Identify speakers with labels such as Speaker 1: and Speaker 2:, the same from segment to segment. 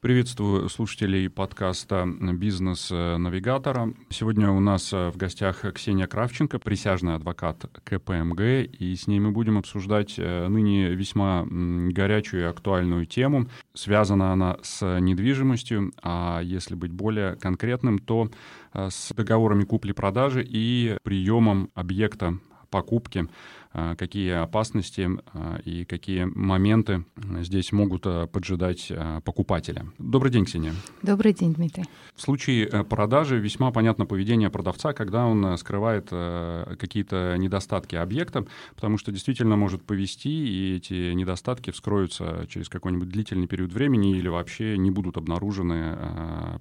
Speaker 1: Приветствую слушателей подкаста «Бизнес-навигатора». Сегодня у нас в гостях Ксения Кравченко, присяжный адвокат КПМГ, и с ней мы будем обсуждать э, ныне весьма горячую и актуальную тему. Связана она с недвижимостью, а если быть более конкретным, то э, с договорами купли-продажи и приемом объекта покупки какие опасности а, и какие моменты здесь могут а, поджидать покупателя. Добрый день, Ксения.
Speaker 2: Добрый день, Дмитрий.
Speaker 1: В случае э, продажи весьма понятно поведение продавца, когда он э, скрывает э, какие-то недостатки объекта, потому что действительно может повести, и эти недостатки вскроются через какой-нибудь длительный период времени или вообще не будут обнаружены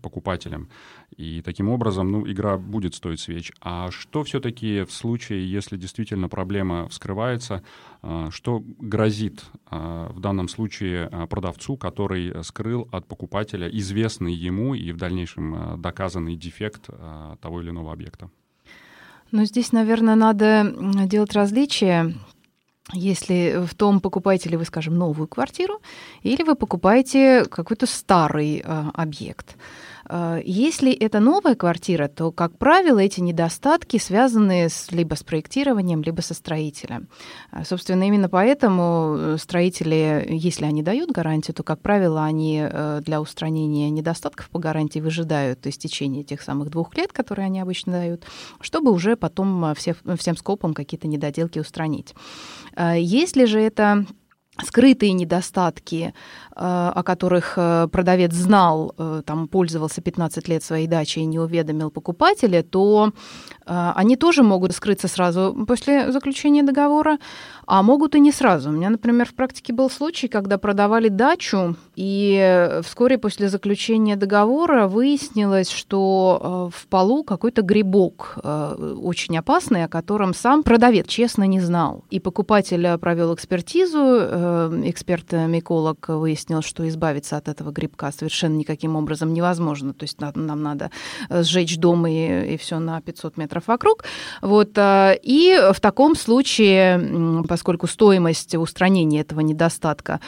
Speaker 1: покупателем. И таким образом ну, игра будет стоить свеч. А что все-таки в случае, если действительно проблема вскрывается, скрывается, а, что грозит а, в данном случае а, продавцу, который скрыл от покупателя известный ему и в дальнейшем доказанный дефект того или иного объекта?
Speaker 2: Ну, здесь, наверное, надо делать различие если в том покупаете вы, скажем, новую квартиру, или вы покупаете какой-то старый э, объект. А, если это новая квартира, то, как правило, эти недостатки связаны с, либо с проектированием, либо со строителем. А, собственно, именно поэтому э, строители, если они дают гарантию, то, как правило, они э, для устранения недостатков по гарантии выжидают истечение тех самых двух лет, которые они обычно дают, чтобы уже потом э, все, всем скопом какие-то недоделки устранить. А, если же это скрытые недостатки, э, о которых э, продавец знал, э, там пользовался 15 лет своей дачей и не уведомил покупателя, то они тоже могут скрыться сразу после заключения договора, а могут и не сразу. У меня, например, в практике был случай, когда продавали дачу, и вскоре после заключения договора выяснилось, что в полу какой-то грибок очень опасный, о котором сам продавец честно не знал. И покупатель провел экспертизу, эксперт-миколог выяснил, что избавиться от этого грибка совершенно никаким образом невозможно. То есть нам надо э, сжечь дом и, и все на 500 метров вокруг. Вот. Э, и в таком случае, поскольку стоимость устранения этого недостатка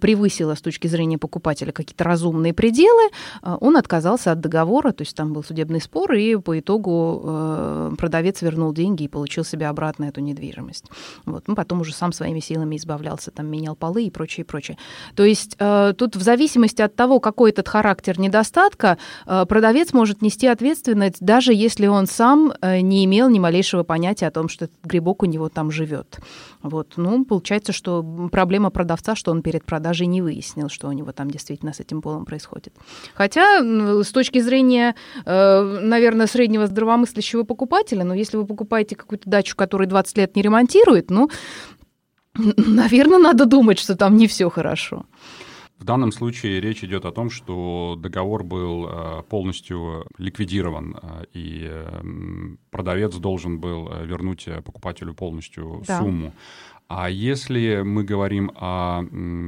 Speaker 2: превысила с точки зрения покупателя какие-то разумные пределы, он отказался от договора, то есть там был судебный спор, и по итогу продавец вернул деньги и получил себе обратно эту недвижимость. Вот. Ну, потом уже сам своими силами избавлялся там менял полы и прочее, прочее. То есть э, тут в зависимости от того, какой этот характер недостатка, э, продавец может нести ответственность, даже если он сам э, не имел ни малейшего понятия о том, что этот грибок у него там живет. Вот. Ну, получается, что проблема продавца, что он перед продажей не выяснил, что у него там действительно с этим полом происходит. Хотя с точки зрения, наверное, среднего здравомыслящего покупателя, но если вы покупаете какую-то дачу, которую 20 лет не ремонтирует, ну, Наверное, надо думать, что там не все хорошо.
Speaker 1: В данном случае речь идет о том, что договор был э, полностью ликвидирован, э, и э, продавец должен был вернуть покупателю полностью да. сумму. А если мы говорим о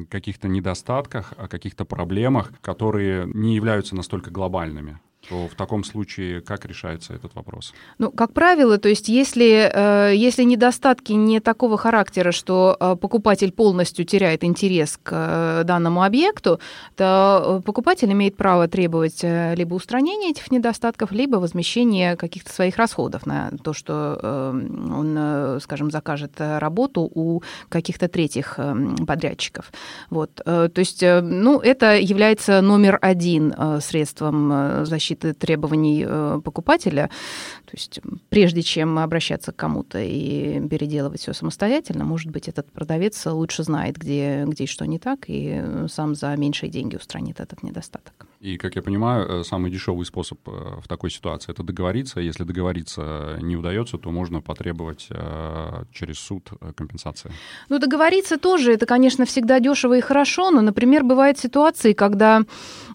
Speaker 1: каких-то недостатках, о каких-то проблемах, которые не являются настолько глобальными? То в таком случае как решается этот вопрос?
Speaker 2: Ну, как правило, то есть если, э, если недостатки не такого характера, что э, покупатель полностью теряет интерес к э, данному объекту, то покупатель имеет право требовать либо устранения этих недостатков, либо возмещения каких-то своих расходов на то, что он, скажем, закажет работу у каких-то третьих подрядчиков. Вот. То есть, ну, это является номер один средством защиты защиты требований э, покупателя. То есть прежде чем обращаться к кому-то и переделывать все самостоятельно, может быть, этот продавец лучше знает, где, где что не так, и сам за меньшие деньги устранит этот недостаток.
Speaker 1: И, как я понимаю, э, самый дешевый способ э, в такой ситуации это договориться. Если договориться не удается, то можно потребовать через суд компенсации.
Speaker 2: Ну, договориться тоже, это, конечно, всегда дешево и хорошо, но, например, бывают ситуации, когда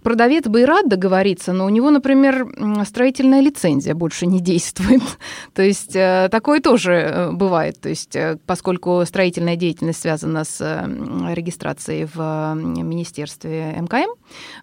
Speaker 2: продавец бы и рад договориться, но у него, например, строительная лицензия больше не действует. То есть э, такое тоже э, бывает. То есть э, поскольку строительная деятельность связана с регистрацией в Министерстве МКМ,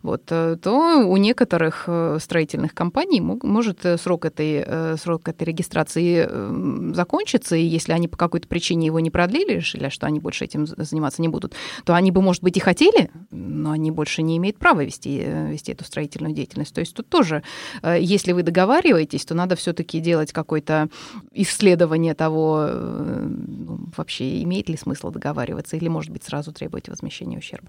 Speaker 2: вот, то у некоторых строительных компаний может срок этой, срок этой регистрации закончиться, и если они по какой-то причине его не продлили, решили, что они больше этим заниматься не будут, то они бы, может быть, и хотели, но они больше не имеют права вести вести эту строительную деятельность. То есть тут тоже, если вы договариваетесь, то надо все-таки делать какое-то исследование того, ну, вообще имеет ли смысл договариваться, или, может быть, сразу требовать возмещения ущерба.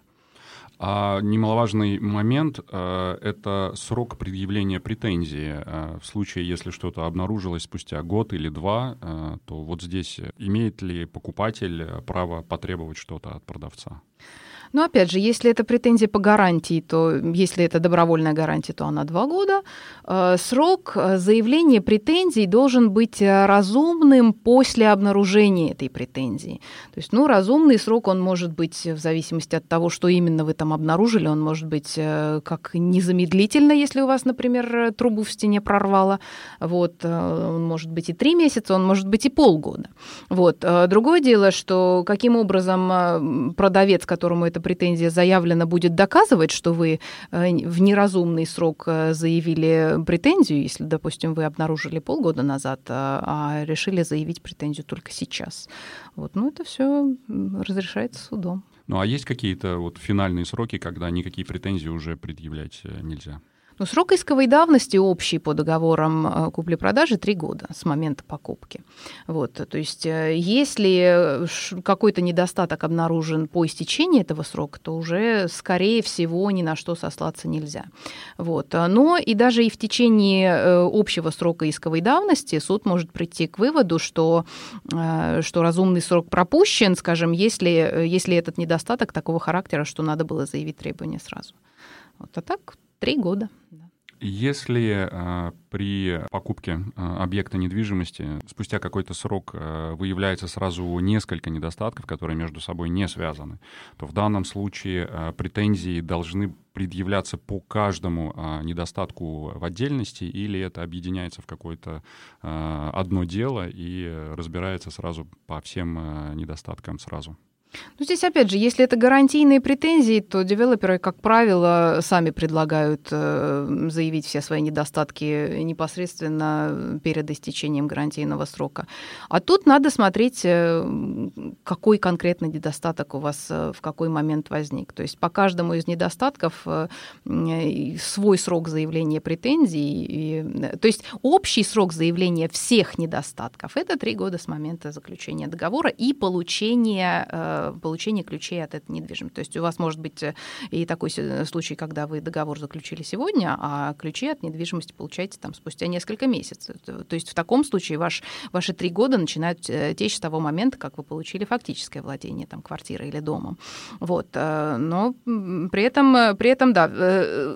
Speaker 1: А немаловажный момент э, — это срок предъявления претензии. Э, в случае, если что-то обнаружилось спустя год или два, э, то вот здесь имеет ли покупатель право потребовать что-то от продавца?
Speaker 2: Но опять же, если это претензия по гарантии, то если это добровольная гарантия, то она два года. Э, срок э, заявления претензий должен быть э, разумным после обнаружения этой претензии. То есть, ну, разумный срок, он может быть в зависимости от того, что именно вы там обнаружили, он может быть как незамедлительно, если у вас, например, трубу в стене прорвало. Вот, он может быть и три месяца, он может быть и полгода. Вот. Другое дело, что каким образом продавец, которому это претензия заявлена, будет доказывать, что вы э, в неразумный срок э, заявили претензию, если, допустим, вы обнаружили полгода назад, а, а решили заявить претензию только сейчас. Вот, ну, это все разрешается судом.
Speaker 1: Ну, а есть какие-то вот финальные сроки, когда никакие претензии уже предъявлять э, нельзя?
Speaker 2: Ну, срок исковой давности общий по договорам э, купли-продажи три года с момента покупки. Вот, то есть э, если какой-то недостаток обнаружен по истечении этого срока, то уже, скорее всего, ни на что сослаться нельзя. Вот. Но и даже и в течение э, общего срока исковой давности суд может прийти к выводу, что, что разумный срок пропущен, скажем, если, если этот недостаток такого характера, что надо было заявить требования сразу. Вот, а так Три года.
Speaker 1: Если э, при покупке э, объекта недвижимости спустя какой-то срок э, выявляется сразу несколько недостатков, которые между собой не связаны, то в данном случае э, претензии должны предъявляться по каждому э, недостатку в отдельности, или это объединяется в какое-то э, одно дело и разбирается сразу по всем э, недостаткам сразу?
Speaker 2: Ну, здесь, опять же, если это гарантийные претензии, то девелоперы, как правило, сами предлагают э, заявить все свои недостатки непосредственно перед истечением гарантийного срока. А тут надо смотреть, э, какой конкретно недостаток у вас э, в какой момент возник. То есть по каждому из недостатков свой срок заявления претензий. То есть общий срок заявления всех недостатков – это три года с момента заключения договора и получения получения ключей от этой недвижимости. То есть у вас может быть э, и такой случай, когда вы договор заключили сегодня, а ключи от недвижимости получаете там спустя несколько месяцев. То есть в таком случае ваш, ваши три года начинают э, течь с того момента, как вы получили фактическое владение там, квартирой или домом. Вот. Э, но при этом, при этом, да,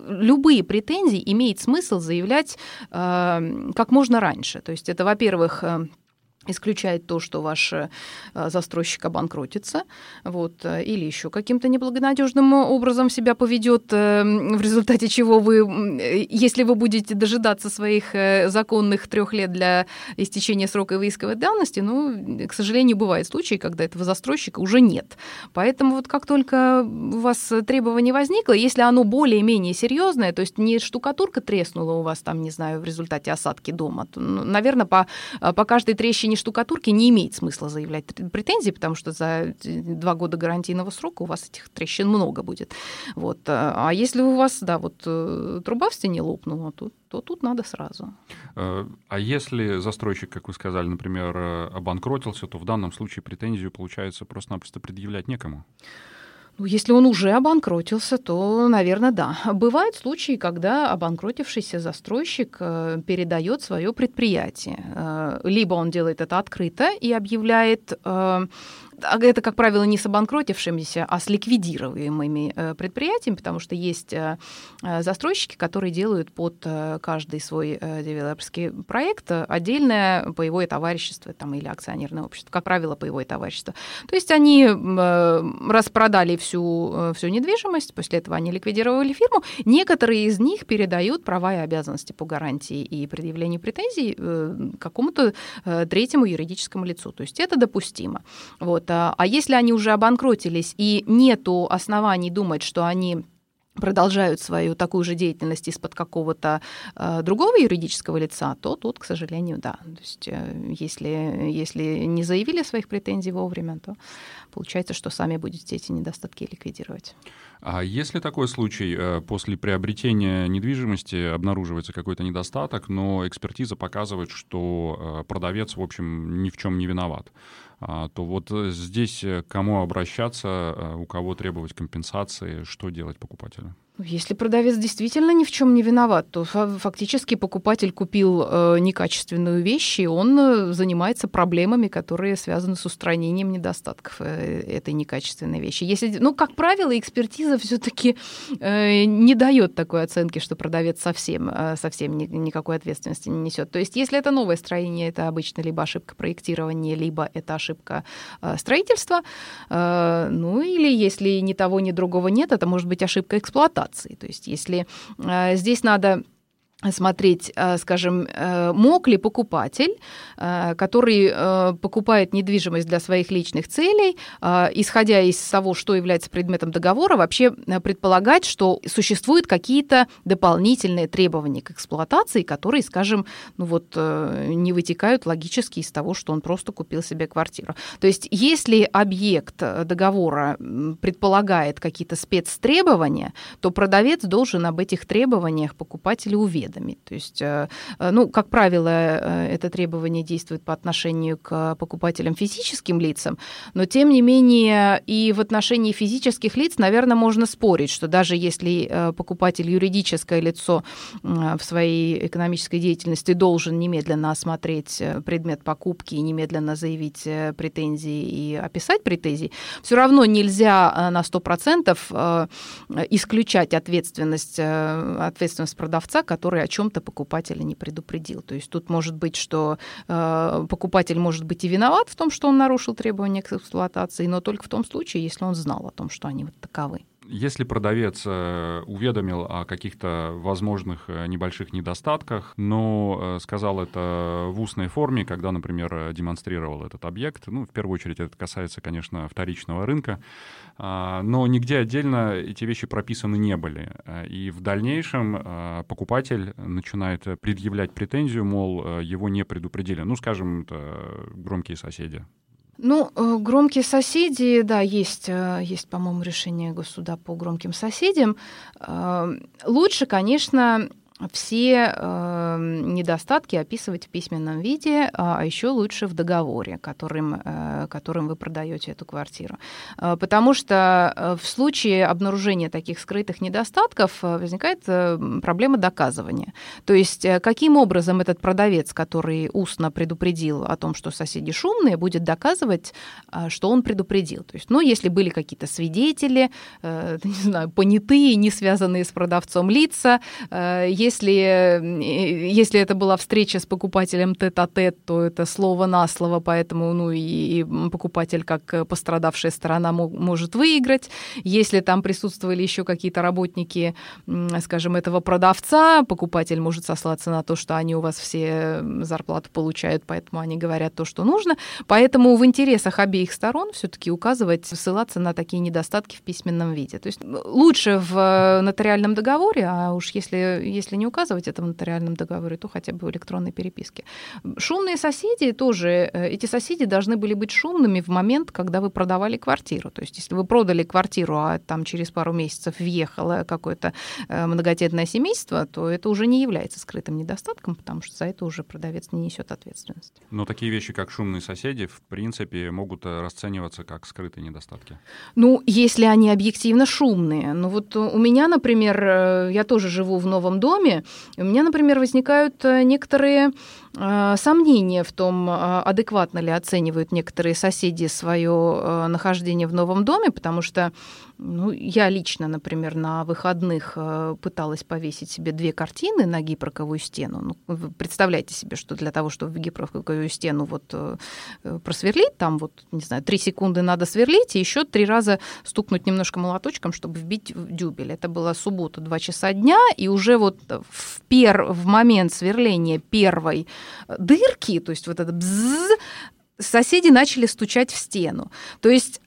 Speaker 2: любые претензии имеет смысл заявлять как можно раньше. То есть это, во-первых, исключает то, что ваш э, застройщик обанкротится, вот, э, или еще каким-то неблагонадежным образом себя поведет, э, в результате чего вы, если вы будете дожидаться своих законных трех лет для истечения срока исковой давности, ну, к сожалению, бывают случаи, когда этого застройщика уже нет. Поэтому вот как только у вас требование возникло, если оно более-менее серьезное, то есть не штукатурка треснула у вас там, не знаю, в результате осадки дома, то, ну, наверное, по, по каждой трещине штукатурки не имеет смысла заявлять претензии, потому что за два года гарантийного срока у вас этих трещин много будет. Вот. А если у вас, да, вот э, труба в стене лопнула, то, то тут надо сразу.
Speaker 1: Э, а если застройщик, как вы сказали, например, э, обанкротился, то в данном случае претензию, получается, просто-напросто предъявлять некому?
Speaker 2: Ну, если он уже обанкротился, то, наверное, да. Бывают случаи, когда обанкротившийся застройщик э, передает свое предприятие. Э, либо он делает это открыто и объявляет э, это, как правило, не с обанкротившимися, а с ликвидируемыми э, предприятиями, потому что есть э, э, застройщики, которые делают под каждый свой девелоперский проект отдельное паевое товарищество там, или акционерное общество, как правило, паевое товарищество. То есть они распродали всю, всю недвижимость, после этого они ликвидировали фирму. Некоторые из них передают права и обязанности по гарантии и предъявлению претензий какому-то третьему юридическому лицу. То есть это допустимо. Вот. А если они уже обанкротились и нету оснований думать, что они продолжают свою такую же деятельность из-под какого-то э, другого юридического лица, то тут, к сожалению, да. То есть э, если, если не заявили своих претензий вовремя, то получается, что сами будете эти недостатки ликвидировать.
Speaker 1: А если такой случай, э, после приобретения недвижимости обнаруживается какой-то недостаток, но экспертиза показывает, что э, продавец, в общем, ни в чем не виноват, то вот э, здесь к кому обращаться, у кого требовать компенсации, что делать покупателю?
Speaker 2: Если продавец действительно ни в чем не виноват, то фактически покупатель купил э, некачественную вещь, и он э, занимается проблемами, которые связаны с устранением недостатков э, этой некачественной вещи. Если, ну, как правило, экспертиза все-таки э, не дает такой оценки, что продавец совсем, э, совсем ни, никакой ответственности не несет. То есть, если это новое строение, это обычно либо ошибка проектирования, либо это ошибка э, строительства, э, ну или если ни того, ни другого нет, это может быть ошибка эксплуатации ситуации. То есть если э, здесь надо смотреть, э, скажем, э, мог ли покупатель, э, который покупает недвижимость для своих личных целей, исходя из того, что является предметом договора, вообще предполагать, что существуют какие-то дополнительные требования к эксплуатации, которые, скажем, ну вот не вытекают логически из того, что он просто купил себе квартиру. То есть если объект договора предполагает какие-то спецтребования, то продавец должен об этих требованиях покупателю уведомить уведомить. То есть, э, э, ну, как правило, э, это требование действует по отношению к покупателям физическим лицам, но тем не менее и в отношении физических лиц, наверное, можно спорить, что даже если покупатель юридическое лицо в своей экономической деятельности должен немедленно осмотреть предмет покупки и немедленно заявить претензии и описать претензии, все равно нельзя на 100% исключать ответственность, ответственность продавца, который который о чем-то покупателя не предупредил. То есть тут может быть, что э, покупатель может быть и виноват в том, что он нарушил требования к эксплуатации, но только в том случае, если он знал о том, что они вот таковы.
Speaker 1: Если продавец э, уведомил о каких-то возможных э, небольших недостатках, но э, сказал это в устной форме, когда, например, демонстрировал этот объект, ну, в первую очередь это касается, конечно, вторичного рынка, а, но нигде отдельно эти вещи прописаны не были. И в дальнейшем покупатель начинает предъявлять претензию, мол, его не предупредили. Ну, скажем, это громкие соседи
Speaker 2: ну, э, громкие соседи, да, есть, э, есть, по-моему, решение госсуда по громким соседям. Э, лучше, конечно, все э, недостатки описывать в письменном виде, а еще лучше в договоре, которым, э, которым вы продаете эту квартиру. Э, потому что э, в случае обнаружения таких скрытых недостатков э, возникает э, проблема доказывания. То есть э, каким образом этот продавец, который устно предупредил о том, что соседи шумные, будет доказывать, э, что он предупредил. То есть, ну, если были какие-то свидетели, э, не знаю, понятые, не связанные с продавцом лица, э, если, если это была встреча с покупателем тет-а-тет, то это слово на слово, поэтому ну, и, покупатель как пострадавшая сторона может выиграть. Если там присутствовали еще какие-то работники, скажем, этого продавца, покупатель может сослаться на то, что они у вас все зарплату получают, поэтому они говорят то, что нужно. Поэтому в интересах обеих сторон все-таки указывать, ссылаться на такие недостатки в письменном виде. То есть лучше в нотариальном договоре, а уж если, если не указывать это в нотариальном договоре, то хотя бы в электронной переписке. Шумные соседи тоже, э, эти соседи должны были быть шумными в момент, когда вы продавали квартиру. То есть если вы продали квартиру, а там через пару месяцев въехало какое-то э, многодетное семейство, то это уже не является скрытым недостатком, потому что за это уже продавец не несет ответственности.
Speaker 1: Но такие вещи, как шумные соседи, в принципе, могут э, расцениваться как скрытые недостатки.
Speaker 2: Ну, если они объективно шумные. Ну вот у меня, например, я тоже живу в новом доме, у меня, например, возникают э, некоторые сомнения в том, э, адекватно ли оценивают некоторые соседи свое нахождение в новом доме, потому что ну, я лично, например, на выходных пыталась повесить себе две картины на гипроковую стену. Ну, представляете себе, что для того, чтобы в гипроковую стену вот просверлить, там вот, не знаю, три секунды надо сверлить, и еще три раза стукнуть немножко молоточком, чтобы вбить в дюбель. Это была суббота, два часа дня, и уже вот в, пер, в момент сверления первой дырки, то есть вот это бзз, соседи начали стучать в стену. То есть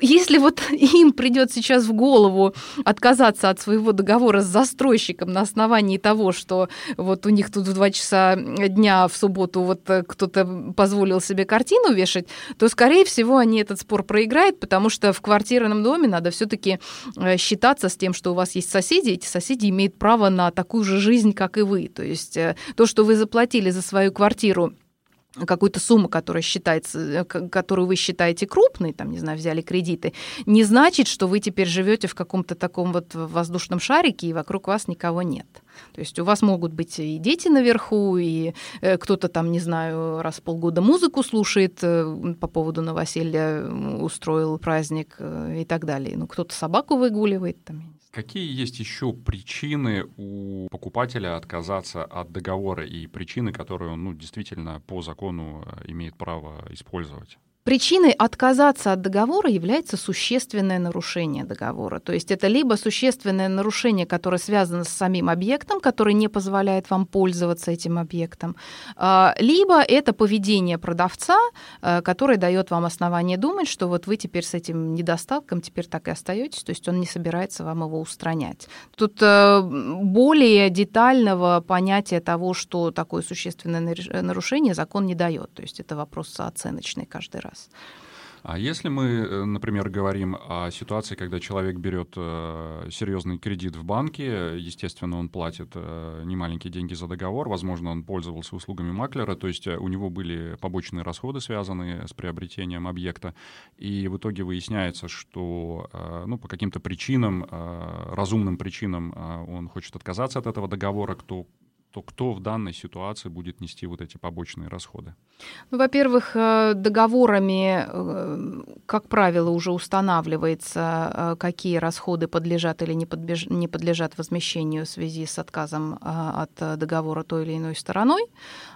Speaker 2: если вот им придет сейчас в голову отказаться от своего договора с застройщиком на основании того, что вот у них тут в 2 часа дня в субботу вот э, кто-то позволил себе картину вешать, то, скорее всего, они этот спор проиграют, потому что в квартирном доме надо все-таки э, считаться с тем, что у вас есть соседи, эти соседи имеют право на такую же жизнь, как и вы. То есть э, то, что вы заплатили за свою квартиру, какую-то сумму, которая считается, э, которую вы считаете крупной, там, не знаю, взяли кредиты, не значит, что вы теперь живете в каком-то таком вот воздушном шарике, и вокруг вас никого нет. То есть у вас могут быть и дети наверху, и э, кто-то там, не знаю, раз в полгода музыку слушает э, по поводу новоселья, устроил праздник и так далее. Ну, кто-то собаку выгуливает, там,
Speaker 1: Какие есть еще причины у покупателя отказаться от договора и причины, которые он ну, действительно по закону э, имеет право использовать?
Speaker 2: Причиной отказаться от договора является существенное нарушение договора. То есть это либо существенное нарушение, которое связано с самим объектом, который не позволяет вам пользоваться этим объектом, а, либо это поведение продавца, а, которое дает вам основание думать, что вот вы теперь с этим недостатком теперь так и остаетесь, то есть он не собирается вам его устранять. Тут э, более детального понятия того, что такое существенное нарушение, закон не дает. То есть это вопрос оценочный каждый раз раз.
Speaker 1: А если мы, э, например, говорим о ситуации, когда человек берет э, серьезный кредит в банке, естественно, он платит э, немаленькие деньги за договор, возможно, он пользовался услугами маклера, то есть у него были побочные расходы, связанные с приобретением объекта, и в итоге выясняется, что ну, по каким-то причинам, разумным причинам он хочет отказаться от этого договора, кто то кто в данной ситуации будет нести вот эти побочные расходы?
Speaker 2: Ну, во-первых, э, договорами, э, как правило, уже устанавливается, э, какие расходы подлежат или не, подлежат возмещению в связи с отказом от договора той или иной стороной.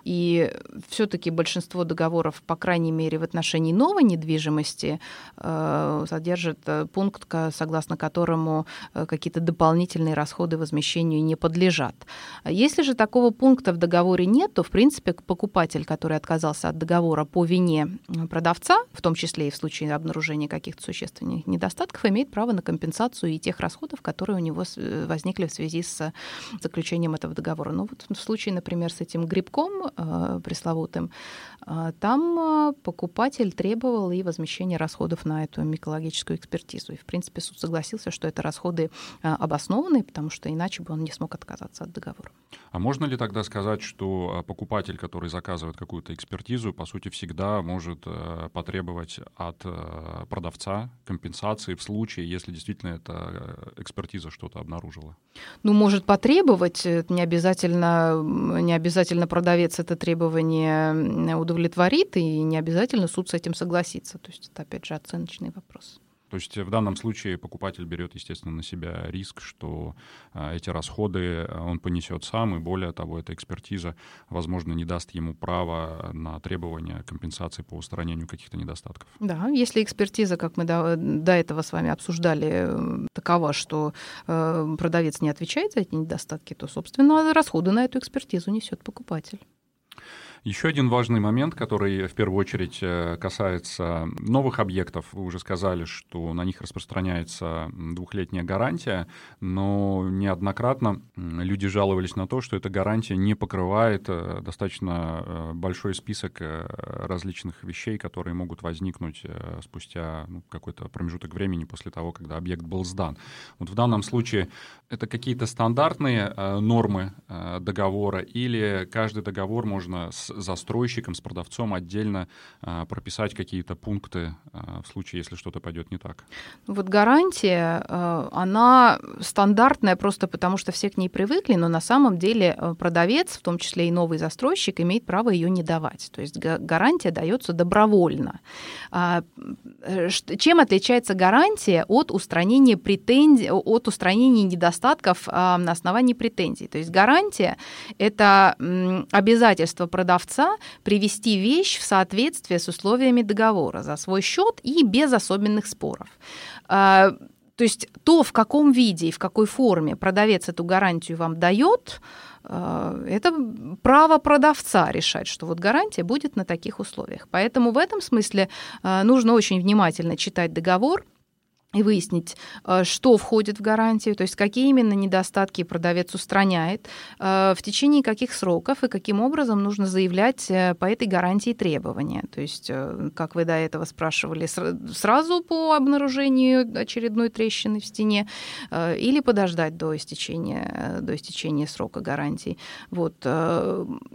Speaker 2: И все-таки большинство договоров, по крайней мере, в отношении новой недвижимости, содержит пункт, согласно которому какие-то дополнительные расходы возмещению не подлежат. Если же такого пункта в договоре нет, то, в принципе, покупатель, который отказался от договора по вине продавца, в том числе и в случае обнаружения каких-то существенных недостатков, имеет право на компенсацию и тех расходов, которые у него э, возникли в связи с заключением этого договора. Ну вот в случае, например, с этим грибком э, пресловутым, э, там э, покупатель требовал и возмещения расходов на эту микологическую экспертизу. И, в принципе, суд согласился, что это расходы э, обоснованные, потому что иначе бы он не смог отказаться от договора.
Speaker 1: А можно ли тогда сказать, что а, покупатель, который заказывает какую-то экспертизу, по сути, всегда может э, потребовать от э, продавца компенсации в случае, если действительно эта э, экспертиза что-то обнаружила?
Speaker 2: Ну, может потребовать, не обязательно, не обязательно продавец это требование удовлетворит, и не обязательно суд с этим согласится. То есть это, опять же, оценочный вопрос.
Speaker 1: То есть в данном случае покупатель берет, естественно, на себя риск, что а, эти расходы а, он понесет сам, и более того, эта экспертиза, возможно, не даст ему права на требование компенсации по устранению каких-то недостатков.
Speaker 2: Да, если экспертиза, как мы до, до этого с вами обсуждали, такова, что э, продавец не отвечает за эти недостатки, то, собственно, расходы на эту экспертизу несет покупатель.
Speaker 1: Еще один важный момент, который в первую очередь э, касается новых объектов. Вы уже сказали, что на них распространяется двухлетняя гарантия, но неоднократно люди жаловались на то, что эта гарантия не покрывает э, достаточно э, большой список различных вещей, которые могут возникнуть спустя ну, какой-то промежуток времени после того, когда объект был сдан. Вот в данном случае это какие-то стандартные нормы договора или каждый договор можно с застройщиком, с продавцом отдельно а, прописать какие-то пункты а, в случае, если что-то пойдет не так?
Speaker 2: Вот гарантия, а, она стандартная просто потому, что все к ней привыкли, но на самом деле продавец, в том числе и новый застройщик, имеет право ее не давать. То есть гарантия дается добровольно. Чем отличается гарантия от устранения претензий, от устранения недостатков на основании претензий? То есть гарантия — это обязательство продавца продавца привести вещь в соответствие с условиями договора за свой счет и без особенных споров. А, то есть то, в каком виде и в какой форме продавец эту гарантию вам дает, э, это право продавца решать, что вот гарантия будет на таких условиях. Поэтому в этом смысле э, нужно очень внимательно читать договор, и выяснить, э, что входит в гарантию, то есть какие именно недостатки продавец устраняет, э, в течение каких сроков и каким образом нужно заявлять э, по этой гарантии требования. То есть, как вы до этого спрашивали, сразу по обнаружению очередной трещины в стене или подождать до истечения, до истечения срока гарантии. Вот.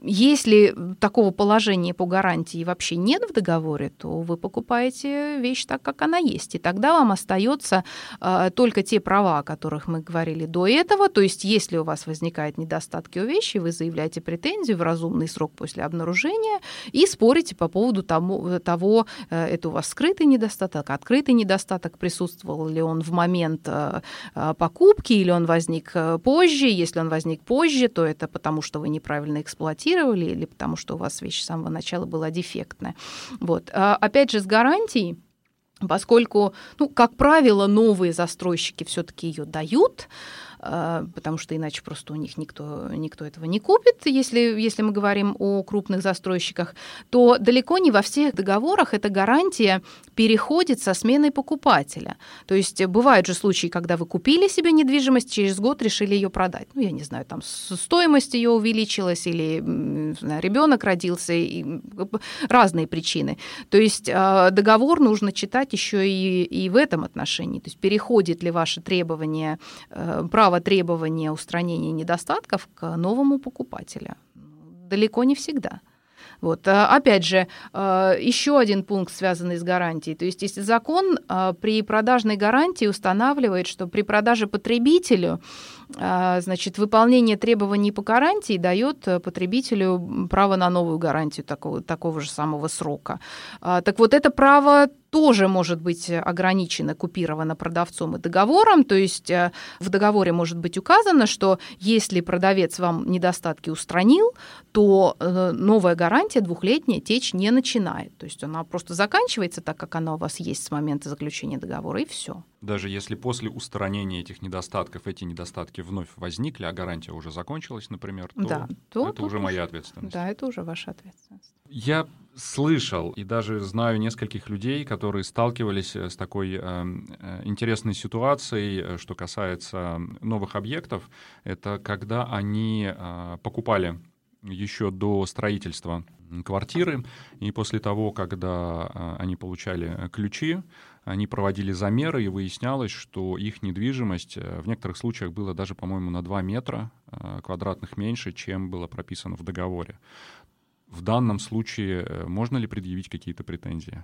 Speaker 2: Если такого положения по гарантии вообще нет в договоре, то вы покупаете вещь так, как она есть, и тогда вам остается остается э, только те права, о которых мы говорили до этого. То есть, если у вас возникают недостатки у вещи, вы заявляете претензию в разумный срок после обнаружения и спорите по поводу тому, того, э, это у вас скрытый недостаток, открытый недостаток, присутствовал ли он в момент э, э покупки или он возник э, позже. Если он возник позже, то это потому, что вы неправильно эксплуатировали или потому, что у вас вещь с самого начала была дефектная. Вот. А, опять же, с гарантией поскольку, ну, как правило, новые застройщики все-таки ее дают, потому что иначе просто у них никто, никто этого не купит, если, если мы говорим о крупных застройщиках, то далеко не во всех договорах эта гарантия переходит со сменой покупателя. То есть бывают же случаи, когда вы купили себе недвижимость, через год решили ее продать. Ну, я не знаю, там стоимость ее увеличилась или ребенок родился, и разные причины. То есть а, договор нужно читать еще и, и в этом отношении. То есть переходит ли ваше требование, э, право требования устранения недостатков к новому покупателю. Далеко не всегда. Вот. А, опять же, а, еще один пункт, связанный с гарантией. То есть, если закон а, при продажной гарантии устанавливает, что при продаже потребителю значит, выполнение требований по гарантии дает потребителю право на новую гарантию такого, такого же самого срока. Так вот, это право тоже может быть ограничено, купировано продавцом и договором. То есть э, в договоре может быть указано, что если продавец вам недостатки устранил, то э, новая гарантия двухлетняя течь не начинает. То есть она просто заканчивается так, как она у вас есть с момента заключения договора, и все.
Speaker 1: Даже если после устранения этих недостатков эти недостатки вновь возникли, а гарантия уже закончилась, например, то,
Speaker 2: да, то
Speaker 1: это уже моя ответственность.
Speaker 2: Да, это уже ваша ответственность.
Speaker 1: Я слышал и даже знаю нескольких людей, которые сталкивались э, с такой э, э, интересной ситуацией, э, что касается новых объектов. Это когда они э, покупали еще до строительства квартиры, и после того, когда э, они получали ключи, они проводили замеры, и выяснялось, что их недвижимость в некоторых случаях была даже, по-моему, на 2 метра квадратных меньше, чем было прописано в договоре в данном случае э, можно ли предъявить какие-то претензии?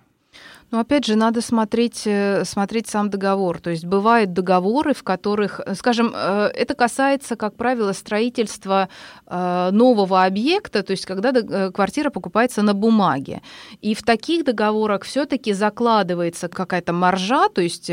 Speaker 2: Но опять же, надо смотреть, э, смотреть сам договор. То есть бывают договоры, в которых, э, скажем, э, это касается, как правило, строительства нового объекта, то есть когда квартира покупается на бумаге. И в таких договорах все-таки закладывается какая-то маржа, то есть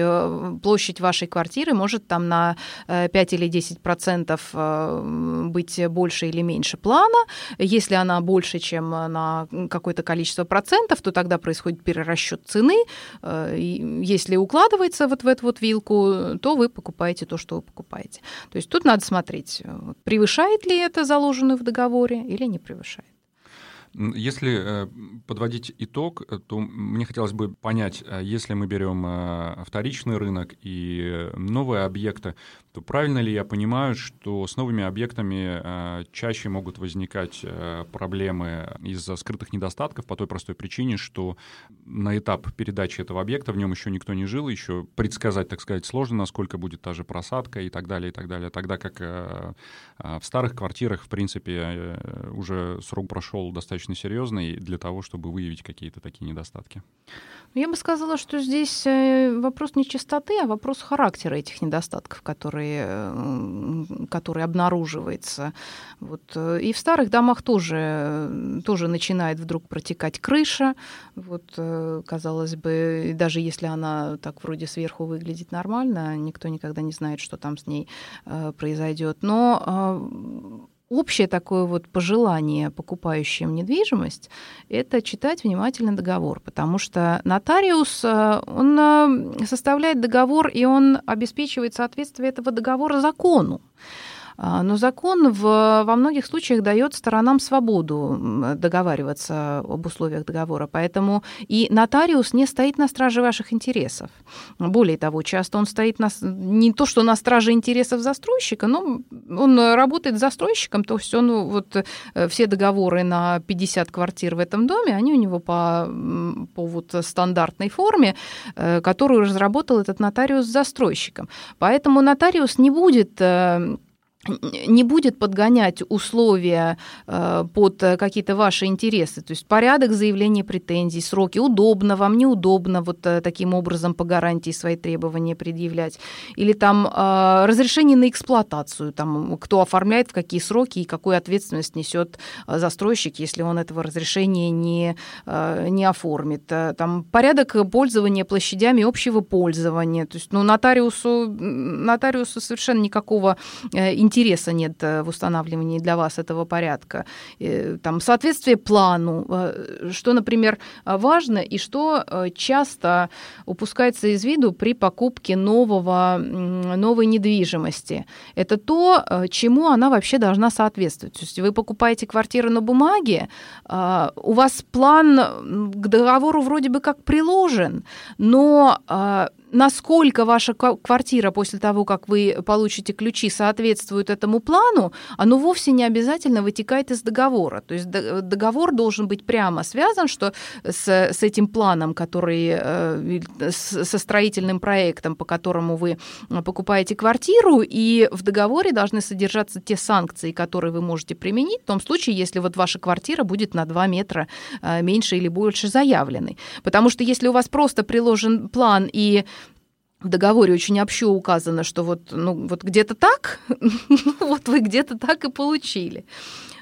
Speaker 2: площадь вашей квартиры может там на 5 или 10 процентов быть больше или меньше плана. Если она больше, чем на какое-то количество процентов, то тогда происходит перерасчет счет цены. Э, если укладывается вот в эту вот вилку, то вы покупаете то, что вы покупаете. То есть тут надо смотреть, э, превышает ли это заложенное в договоре или не превышает.
Speaker 1: Если э, подводить итог, то мне хотелось бы понять, если мы берем вторичный рынок и новые объекты, то правильно ли я понимаю, что с новыми объектами э, чаще могут возникать э, проблемы из-за скрытых недостатков по той простой причине, что на этап передачи этого объекта в нем еще никто не жил, еще предсказать, так сказать, сложно, насколько будет та же просадка и так далее, и так далее. Тогда как э, в старых квартирах, в принципе, уже срок прошел достаточно серьезный для того, чтобы выявить какие-то такие недостатки.
Speaker 2: Я бы сказала, что здесь вопрос не чистоты, а вопрос характера этих недостатков, которые который, который обнаруживается. Вот. Э, и в старых домах тоже, тоже начинает вдруг протекать крыша. Вот, э, казалось бы, даже если она так вроде сверху выглядит нормально, никто никогда не знает, что там с ней э, произойдет. Но общее такое вот пожелание покупающим недвижимость – это читать внимательно договор, потому что нотариус, э, он э, составляет договор, и он обеспечивает соответствие этого договора закону. А, но закон в, во многих случаях дает сторонам свободу договариваться об условиях договора, поэтому и нотариус не стоит на страже ваших интересов. Более того, часто он стоит на, не то, что на страже интересов застройщика, но он работает застройщиком, то есть он вот э, все договоры на 50 квартир в этом доме, они у него по, по вот стандартной форме, э, которую разработал этот нотариус с застройщиком. Поэтому нотариус не будет э, не будет подгонять условия э, под какие-то ваши интересы, то есть порядок заявления претензий, сроки, удобно вам, неудобно вот э, таким образом по гарантии свои требования предъявлять, или там э, разрешение на эксплуатацию, там кто оформляет, в какие сроки и какую ответственность несет застройщик, если он этого разрешения не, не оформит. Там порядок пользования площадями общего пользования, то есть ну, нотариусу, нотариусу совершенно никакого интереса интереса нет э, в устанавливании для вас этого порядка. Э, там, соответствие плану, э, что, например, важно и что часто упускается из виду при покупке нового, новой недвижимости. Это то, чему она вообще должна соответствовать. То есть вы покупаете квартиру на бумаге, у вас план к договору вроде бы как приложен, но насколько ваша квартира после того, как вы получите ключи, соответствует этому плану, оно вовсе не обязательно вытекает из договора. То есть договор должен быть прямо связан что с, с этим планом, который э, со строительным проектом, по которому вы покупаете квартиру, и в договоре должны содержаться те санкции, которые вы можете применить в том случае, если вот ваша квартира будет на 2 метра э, меньше или больше заявленной. Потому что если у вас просто приложен план и в договоре очень общо указано, что вот, ну, вот где-то так, ну, вот вы где-то так и получили.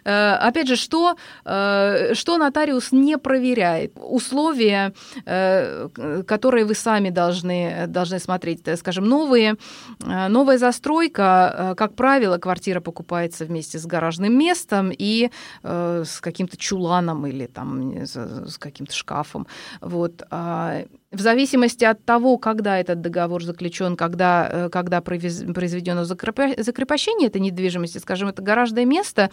Speaker 2: Э, опять же, что, э, что нотариус не проверяет? Условия, э, которые вы сами должны, должны смотреть. Скажем, новые, новая застройка, как правило, квартира покупается вместе с гаражным местом и с каким-то чуланом или там, с каким-то шкафом. Вот. А в зависимости от того, когда этот договор заключен, когда, когда произведено закрепощение этой недвижимости, скажем, это гаражное место,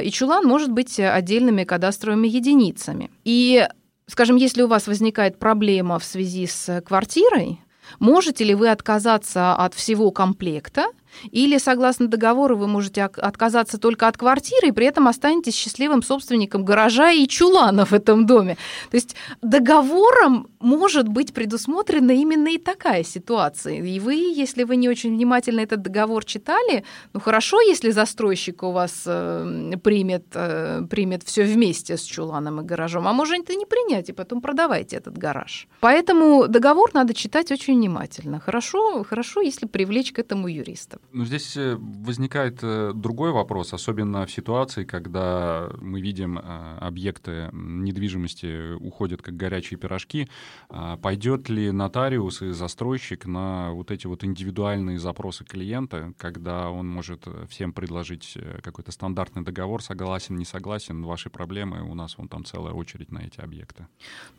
Speaker 2: и чулан может быть отдельными кадастровыми единицами. И, скажем, если у вас возникает проблема в связи с квартирой, можете ли вы отказаться от всего комплекта или, согласно договору, вы можете отказаться только от квартиры, и при этом останетесь счастливым собственником гаража и чулана в этом доме. То есть договором может быть предусмотрена именно и такая ситуация. И вы, если вы не очень внимательно этот договор читали, ну хорошо, если застройщик у вас э, примет, э, примет все вместе с чуланом и гаражом, а может и не принять, и потом продавайте этот гараж. Поэтому договор надо читать очень внимательно. Хорошо, хорошо, если привлечь к этому юриста.
Speaker 1: Ну, здесь э, возникает э, другой вопрос, особенно в ситуации, когда мы видим э, объекты недвижимости уходят как горячие пирожки. А пойдет ли нотариус и застройщик на вот эти вот индивидуальные запросы клиента, когда он может всем предложить какой-то стандартный договор, согласен, не согласен, ваши проблемы, у нас вон там целая очередь на эти объекты?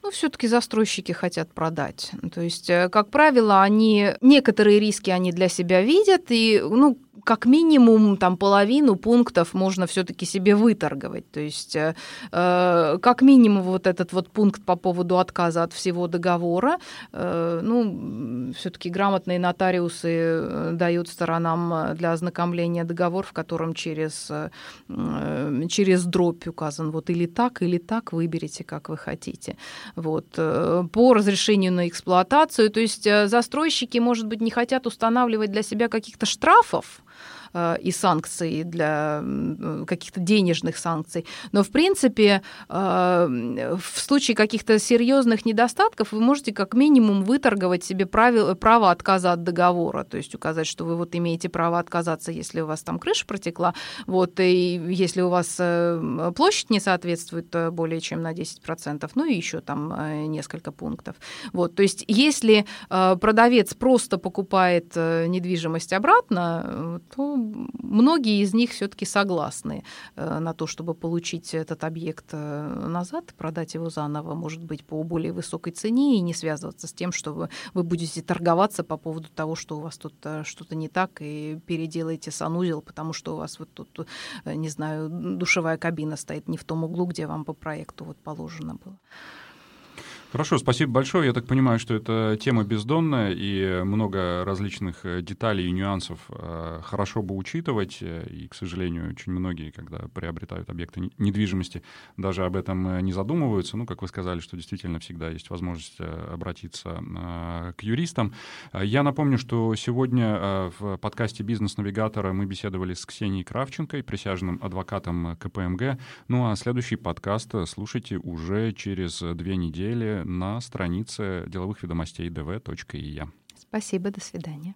Speaker 2: Ну, все-таки застройщики хотят продать. То есть, как правило, они некоторые риски они для себя видят, и ну, как минимум там половину пунктов можно все-таки себе выторговать. То есть э, э, как минимум вот этот вот пункт по поводу отказа от всего договора, э, ну, все-таки грамотные нотариусы э, дают сторонам для ознакомления договор, в котором через, э, через дробь указан вот или так, или так, выберите, как вы хотите. Вот. Э, по разрешению на эксплуатацию, то есть застройщики, может быть, не хотят устанавливать для себя каких-то Strafov и санкций, для каких-то денежных санкций. Но, в принципе, э, в случае каких-то серьезных недостатков вы можете как минимум выторговать себе правило, право отказа от договора, то есть указать, что вы вот имеете право отказаться, если у вас там крыша протекла, вот, и если у вас э, площадь не соответствует более чем на 10%, ну и еще там несколько пунктов. Вот, то есть если продавец просто покупает недвижимость обратно, то многие из них все-таки согласны на то, чтобы получить этот объект назад, продать его заново, может быть, по более высокой цене и не связываться с тем, что вы, вы будете торговаться по поводу того, что у вас тут что-то не так, и переделаете санузел, потому что у вас вот тут, не знаю, душевая кабина стоит не в том углу, где вам по проекту вот положено было.
Speaker 1: Хорошо, спасибо большое. Я так понимаю, что это тема бездонная, и много различных э, деталей и нюансов э, хорошо бы учитывать. Э, и, к сожалению, очень многие, когда приобретают объекты недвижимости, даже об этом не задумываются. Ну, как вы сказали, что действительно всегда есть возможность обратиться к юристам. Я напомню, что сегодня в подкасте «Бизнес-навигатора» мы беседовали с Ксенией Кравченко, присяжным адвокатом КПМГ. Ну, а следующий подкаст слушайте уже через две недели на странице деловых ведомостей dv.ia.
Speaker 2: Спасибо, до свидания.